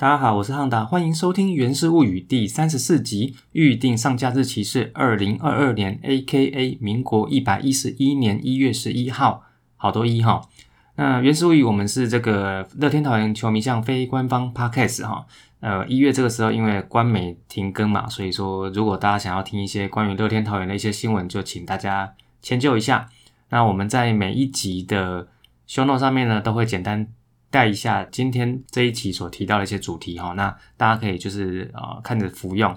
大家好，我是汉达，欢迎收听《源氏物语》第三十四集，预定上架日期是二零二二年 （A.K.A. 民国一百一十一年一月十一号），好多一哈。那《源氏物语》我们是这个乐天桃园球迷向非官方 Podcast 哈。呃，一月这个时候因为官媒停更嘛，所以说如果大家想要听一些关于乐天桃园的一些新闻，就请大家迁就一下。那我们在每一集的 show note 上面呢，都会简单。带一下今天这一期所提到的一些主题哈，那大家可以就是呃看着服用。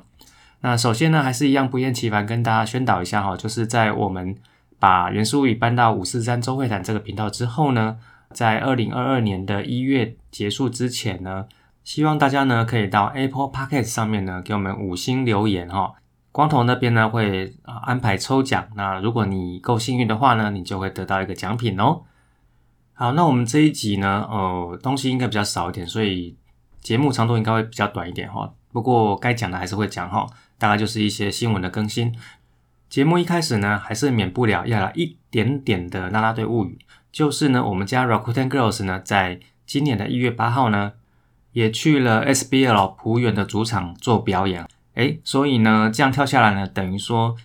那首先呢，还是一样不厌其烦跟大家宣导一下哈，就是在我们把元素语搬到五四三周会谈这个频道之后呢，在二零二二年的一月结束之前呢，希望大家呢可以到 Apple Podcast 上面呢给我们五星留言哈。光头那边呢会安排抽奖，那如果你够幸运的话呢，你就会得到一个奖品哦。好，那我们这一集呢，呃，东西应该比较少一点，所以节目长度应该会比较短一点哈。不过该讲的还是会讲哈，大概就是一些新闻的更新。节目一开始呢，还是免不了要来一点点的啦啦队物语，就是呢，我们家 Rakuten Girls 呢，在今年的一月八号呢，也去了 SBL 浦远的主场做表演。诶，所以呢，这样跳下来呢，等于说。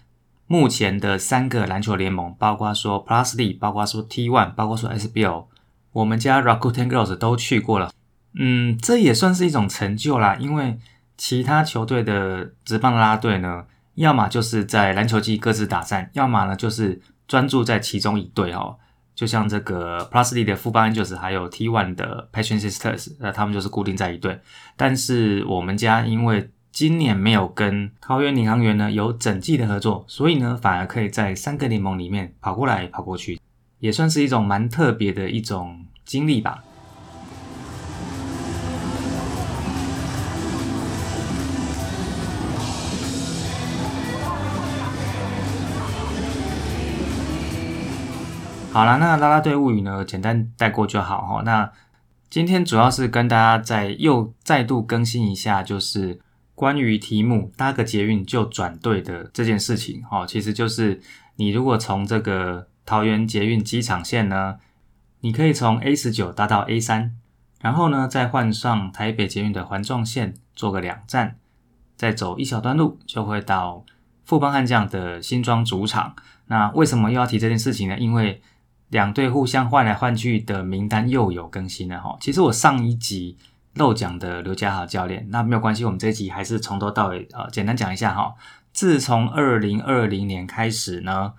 目前的三个篮球联盟，包括说 Plus D，包括说 T One，包括说 SBL，我们家 Rakuten Girls 都去过了。嗯，这也算是一种成就啦。因为其他球队的职棒拉队呢，要么就是在篮球季各自打战，要么呢就是专注在其中一队哦。就像这个 Plus D 的富邦 Angels，还有 T One 的 Passion Sisters，那他们就是固定在一队。但是我们家因为今年没有跟桃园领航员呢有整季的合作，所以呢反而可以在三个联盟里面跑过来跑过去，也算是一种蛮特别的一种经历吧。好了，那拉拉队物语呢简单带过就好哈。那今天主要是跟大家再又再度更新一下，就是。关于题目搭个捷运就转队的这件事情，哈，其实就是你如果从这个桃园捷运机场线呢，你可以从 A 十九搭到 A 三，然后呢再换上台北捷运的环状线，坐个两站，再走一小段路就会到富邦悍将的新庄主场。那为什么又要提这件事情呢？因为两队互相换来换去的名单又有更新了，哈。其实我上一集。漏讲的刘家豪教练，那没有关系，我们这一集还是从头到尾呃简单讲一下哈。自从二零二零年开始呢，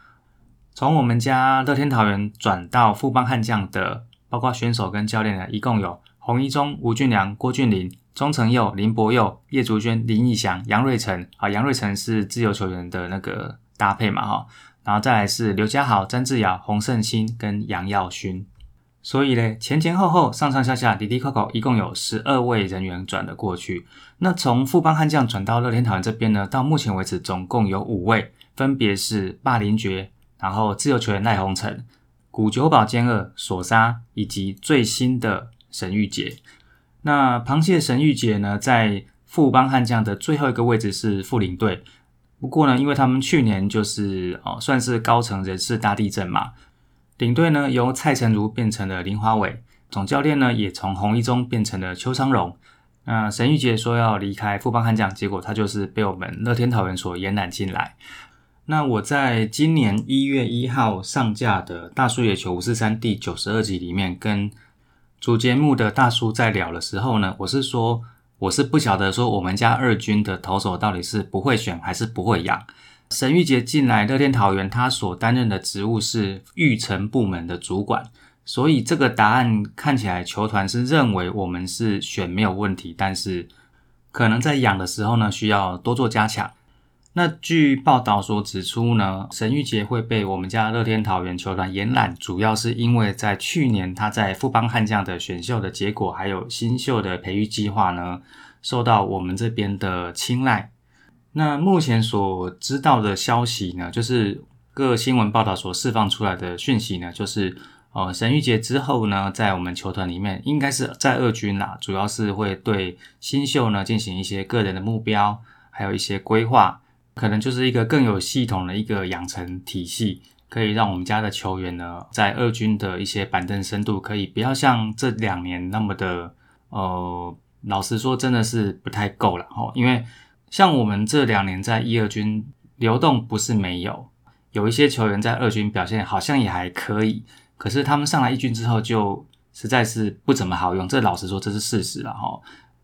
从我们家乐天桃园转到富邦悍将的，包括选手跟教练呢，一共有洪一中、吴俊良、郭俊麟、钟成佑、林博佑、叶竹娟、林义祥、杨瑞成啊，杨瑞成是自由球员的那个搭配嘛哈，然后再来是刘家豪、詹志尧、洪胜兴跟杨耀勋。所以呢，前前后后、上上下下、滴滴扣扣，一共有十二位人员转了过去。那从富邦悍将转到乐天桃园这边呢，到目前为止总共有五位，分别是霸凌爵，然后自由球员赖鸿成、古九保兼二索沙，以及最新的神玉杰。那螃蟹神玉杰呢，在富邦悍将的最后一个位置是副领队。不过呢，因为他们去年就是哦，算是高层人事大地震嘛。领队呢由蔡成儒变成了林华伟，总教练呢也从洪一中变成了邱昌荣。那沈玉杰说要离开富邦悍将，结果他就是被我们乐天桃园所延揽进来。那我在今年一月一号上架的大叔野球五四三第九十二集里面，跟主节目的大叔在聊的时候呢，我是说我是不晓得说我们家二军的投手到底是不会选还是不会养。沈玉杰进来乐天桃园，他所担任的职务是育成部门的主管，所以这个答案看起来球团是认为我们是选没有问题，但是可能在养的时候呢，需要多做加强。那据报道所指出呢，沈玉杰会被我们家乐天桃园球团延揽，主要是因为在去年他在富邦悍将的选秀的结果，还有新秀的培育计划呢，受到我们这边的青睐。那目前所知道的消息呢，就是各新闻报道所释放出来的讯息呢，就是呃，神玉节之后呢，在我们球团里面，应该是在二军啦，主要是会对新秀呢进行一些个人的目标，还有一些规划，可能就是一个更有系统的一个养成体系，可以让我们家的球员呢，在二军的一些板凳深度，可以不要像这两年那么的呃老实说真的是不太够了哈，因为像我们这两年在一二军流动不是没有，有一些球员在二军表现好像也还可以，可是他们上来一军之后就实在是不怎么好用，这老实说这是事实了哈。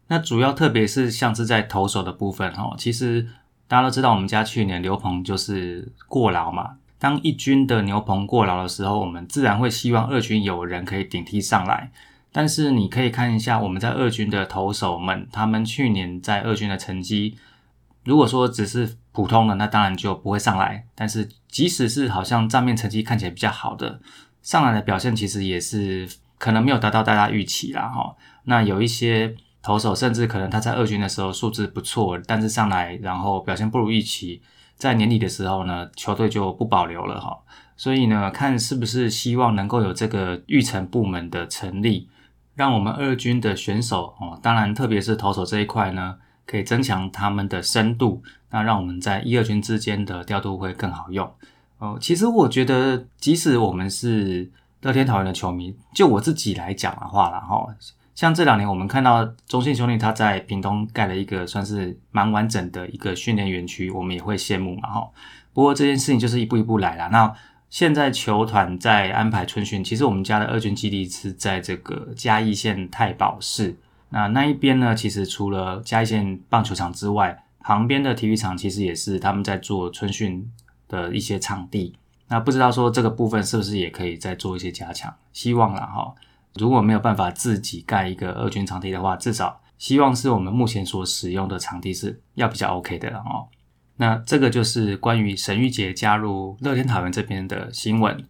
那主要特别是像是在投手的部分哈，其实大家都知道我们家去年牛棚就是过劳嘛。当一军的牛棚过劳的时候，我们自然会希望二军有人可以顶替上来。但是你可以看一下我们在二军的投手们，他们去年在二军的成绩，如果说只是普通的，那当然就不会上来。但是即使是好像账面成绩看起来比较好的，上来的表现其实也是可能没有达到大家预期啦哈。那有一些。投手甚至可能他在二军的时候素质不错，但是上来然后表现不如预期，在年底的时候呢，球队就不保留了哈。所以呢，看是不是希望能够有这个育成部门的成立，让我们二军的选手哦，当然特别是投手这一块呢，可以增强他们的深度，那让我们在一二军之间的调度会更好用哦。其实我觉得，即使我们是乐天桃园的球迷，就我自己来讲的话了哈。像这两年，我们看到中信兄弟他在屏东盖了一个算是蛮完整的一个训练园区，我们也会羡慕嘛哈。不过这件事情就是一步一步来了。那现在球团在安排春训，其实我们家的二军基地是在这个嘉义县太保市。那那一边呢，其实除了嘉义县棒球场之外，旁边的体育场其实也是他们在做春训的一些场地。那不知道说这个部分是不是也可以再做一些加强？希望了哈。如果没有办法自己盖一个二军场地的话，至少希望是我们目前所使用的场地是要比较 OK 的哦。那这个就是关于沈玉杰加入乐天桃园这边的新闻。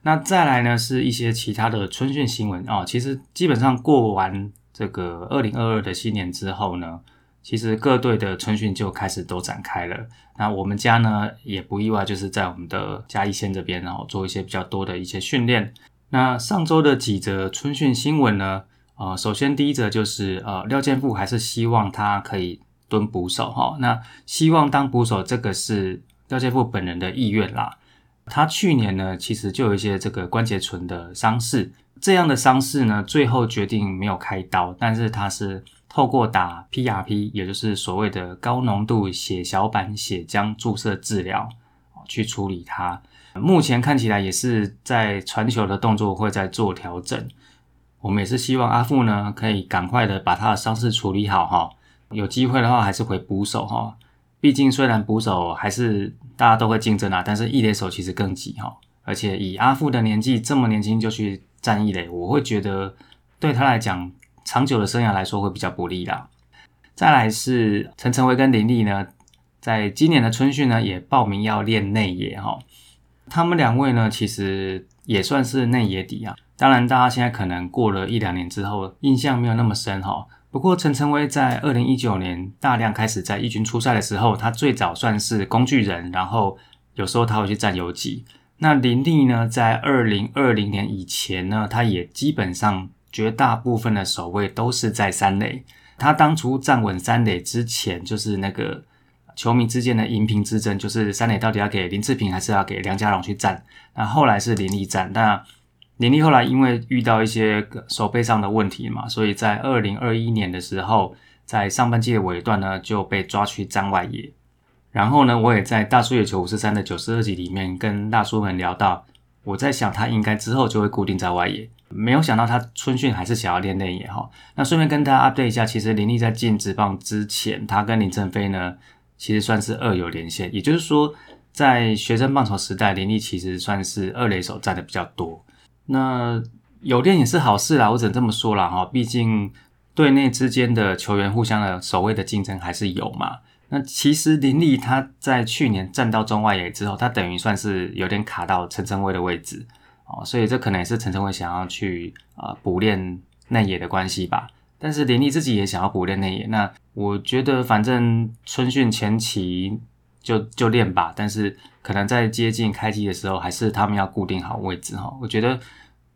那再来呢，是一些其他的春训新闻哦。其实基本上过完这个二零二二的新年之后呢，其实各队的春训就开始都展开了。那我们家呢也不意外，就是在我们的嘉义县这边，然后做一些比较多的一些训练。那上周的几则春训新闻呢？呃，首先第一则就是呃，廖建富还是希望他可以蹲捕手哈。那希望当捕手，这个是廖建富本人的意愿啦。他去年呢，其实就有一些这个关节唇的伤势，这样的伤势呢，最后决定没有开刀，但是他是透过打 PRP，也就是所谓的高浓度血小板血浆注射治疗，去处理它。目前看起来也是在传球的动作会在做调整，我们也是希望阿富呢可以赶快的把他的伤势处理好哈，有机会的话还是回捕手哈，毕竟虽然捕手还是大家都会竞争啊，但是一垒手其实更急哈，而且以阿富的年纪这么年轻就去站一垒，我会觉得对他来讲长久的生涯来说会比较不利啦。再来是陈晨威跟林立呢，在今年的春训呢也报名要练内野哈。他们两位呢，其实也算是内野底啊。当然，大家现在可能过了一两年之后，印象没有那么深哈。不过，陈晨威在二零一九年大量开始在一军出赛的时候，他最早算是工具人，然后有时候他会去占游击。那林立呢，在二零二零年以前呢，他也基本上绝大部分的守卫都是在三垒。他当初站稳三垒之前，就是那个。球迷之间的银屏之争，就是三垒到底要给林志平还是要给梁家荣去站？那后来是林立站。那林立后来因为遇到一些手背上的问题嘛，所以在二零二一年的时候，在上半季的尾段呢就被抓去站外野。然后呢，我也在大叔野球五十三的九十二集里面跟大叔们聊到，我在想他应该之后就会固定在外野，没有想到他春训还是想要练内野哈。那顺便跟大家 update 一下，其实林立在进职棒之前，他跟林正飞呢。其实算是二有连线，也就是说，在学生棒球时代，林立其实算是二垒手占的比较多。那有练也是好事啦，我只能这么说了哈。毕竟队内之间的球员互相的守卫的竞争还是有嘛。那其实林立他在去年站到中外野之后，他等于算是有点卡到陈晨威的位置哦，所以这可能也是陈晨威想要去啊补练内野的关系吧。但是林立自己也想要补练内野，那我觉得反正春训前期就就练吧，但是可能在接近开机的时候，还是他们要固定好位置哈。我觉得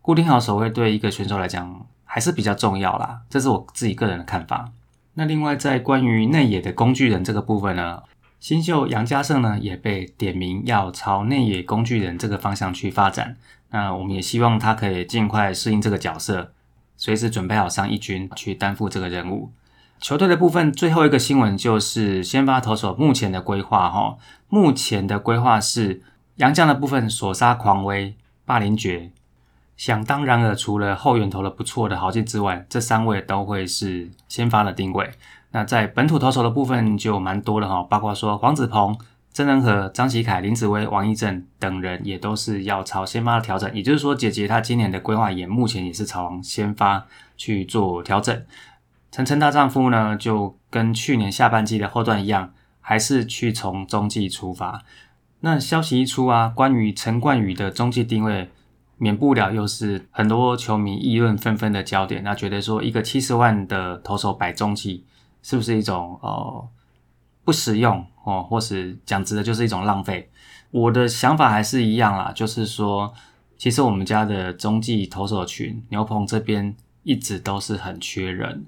固定好守卫对一个选手来讲还是比较重要啦，这是我自己个人的看法。那另外在关于内野的工具人这个部分呢，新秀杨家胜呢也被点名要朝内野工具人这个方向去发展，那我们也希望他可以尽快适应这个角色。随时准备好上一军去担负这个任务。球队的部分，最后一个新闻就是先发投手目前的规划哈。目前的规划是杨将的部分，索杀狂威、霸凌爵。想当然了，除了后援投的不错的豪进之外，这三位都会是先发的定位。那在本土投手的部分就蛮多的哈，包括说黄子鹏、曾仁和、张启凯、林子威、王义正等人也都是要朝先发的调整。也就是说，姐姐她今年的规划也目前也是朝先发去做调整。陈晨大丈夫呢，就跟去年下半季的后段一样，还是去从中继出发。那消息一出啊，关于陈冠宇的中继定位，免不了又是很多球迷议论纷纷的焦点。那觉得说，一个七十万的投手摆中继，是不是一种呃不实用哦，或是讲直的，就是一种浪费？我的想法还是一样啦，就是说，其实我们家的中继投手群，牛棚这边一直都是很缺人。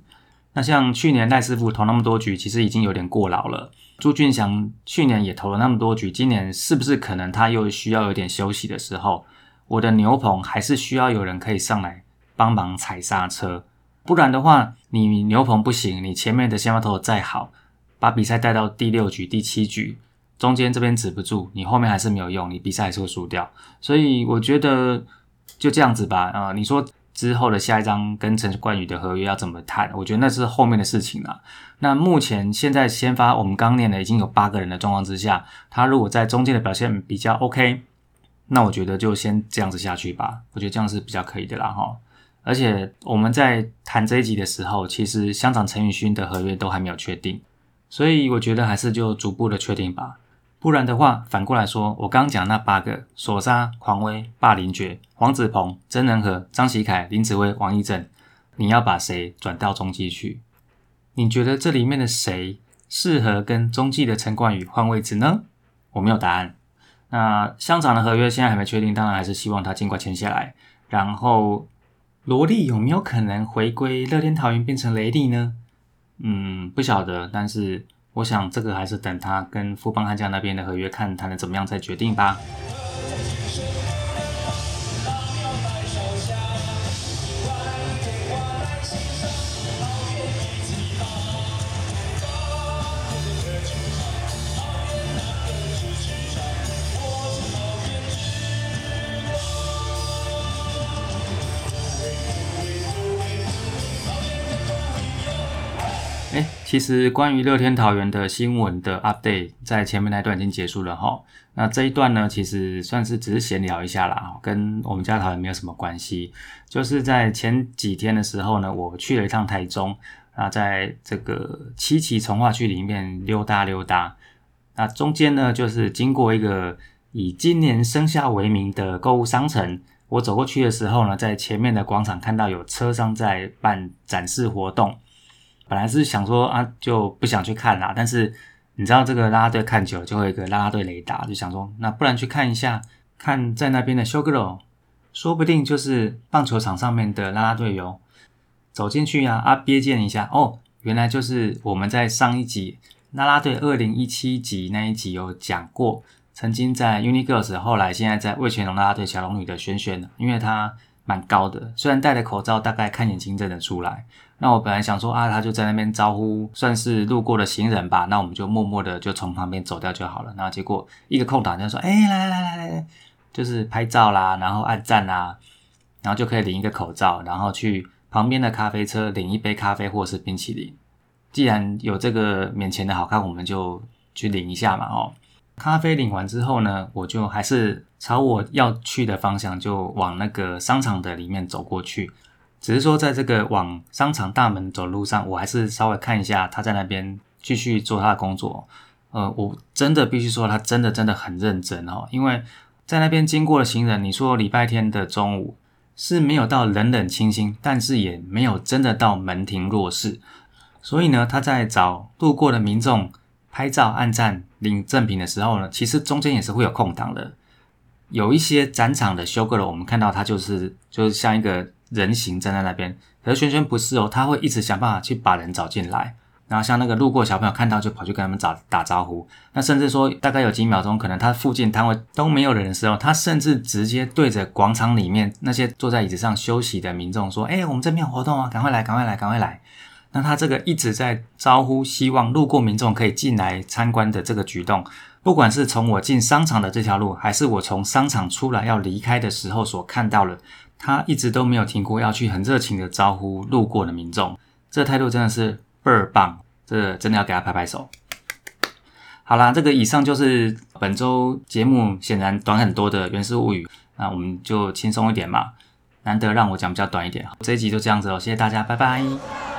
那像去年赖师傅投那么多局，其实已经有点过劳了。朱俊祥去年也投了那么多局，今年是不是可能他又需要有点休息的时候？我的牛棚还是需要有人可以上来帮忙踩刹车，不然的话，你牛棚不行，你前面的先发投再好，把比赛带到第六局、第七局，中间这边止不住，你后面还是没有用，你比赛还是会输掉。所以我觉得就这样子吧。啊，你说。之后的下一章跟陈冠宇的合约要怎么谈？我觉得那是后面的事情了。那目前现在先发，我们刚念的已经有八个人的状况之下，他如果在中间的表现比较 OK，那我觉得就先这样子下去吧。我觉得这样是比较可以的啦哈。而且我们在谈这一集的时候，其实香港陈宇勋的合约都还没有确定，所以我觉得还是就逐步的确定吧。不然的话，反过来说，我刚刚讲那八个索杀、狂威、霸凌爵、黄子鹏、曾仁和、张喜凯、林子威、王义正，你要把谁转到中继去？你觉得这里面的谁适合跟中继的陈冠宇换位置呢？我没有答案。那香肠的合约现在还没确定，当然还是希望他尽快签下来。然后罗莉有没有可能回归乐天桃园变成雷利呢？嗯，不晓得，但是。我想这个还是等他跟富邦悍将那边的合约看谈的怎么样再决定吧。其实关于乐天桃园的新闻的 update，在前面那段已经结束了哈。那这一段呢，其实算是只是闲聊一下啦，跟我们家桃园没有什么关系。就是在前几天的时候呢，我去了一趟台中，啊，在这个七期从化区里面溜达溜达。那中间呢，就是经过一个以今年生肖为名的购物商城。我走过去的时候呢，在前面的广场看到有车商在办展示活动。本来是想说啊，就不想去看啦。但是你知道这个拉拉队看久了就会有一个拉拉队雷达，就想说那不然去看一下，看在那边的修格罗，说不定就是棒球场上面的拉拉队哟。走进去呀，啊瞥见一下，哦，原来就是我们在上一集拉拉队二零一七集那一集有讲过，曾经在 Unigirls，后来现在在魏全龙拉拉队小龙女的轩轩，因为她蛮高的，虽然戴着口罩，大概看眼睛认得出来。那我本来想说啊，他就在那边招呼，算是路过的行人吧。那我们就默默的就从旁边走掉就好了。然后结果一个空档就说，哎，来来来来来，就是拍照啦，然后按赞啦，然后就可以领一个口罩，然后去旁边的咖啡车领一杯咖啡或是冰淇淋。既然有这个免钱的好看，我们就去领一下嘛。哦，咖啡领完之后呢，我就还是朝我要去的方向，就往那个商场的里面走过去。只是说，在这个往商场大门走路上，我还是稍微看一下他在那边继续做他的工作。呃，我真的必须说，他真的真的很认真哦。因为在那边经过的行人，你说礼拜天的中午是没有到冷冷清清，但是也没有真的到门庭若市。所以呢，他在找路过的民众拍照、按赞、领赠品的时候呢，其实中间也是会有空档的。有一些展场的修个了，我们看到他就是就是像一个。人形站在那边，可是轩轩不是哦，他会一直想办法去把人找进来。然后像那个路过小朋友看到就跑去跟他们打打招呼。那甚至说大概有几秒钟，可能他附近摊位都没有人的时候，他甚至直接对着广场里面那些坐在椅子上休息的民众说：“哎，我们这边有活动啊，赶快来，赶快来，赶快来。”那他这个一直在招呼，希望路过民众可以进来参观的这个举动，不管是从我进商场的这条路，还是我从商场出来要离开的时候所看到的，他一直都没有停过要去很热情的招呼路过的民众，这态度真的是倍儿棒，这真的要给他拍拍手。好啦，这个以上就是本周节目显然短很多的《原始物语》，那我们就轻松一点嘛，难得让我讲比较短一点，这一集就这样子喽，谢谢大家，拜拜。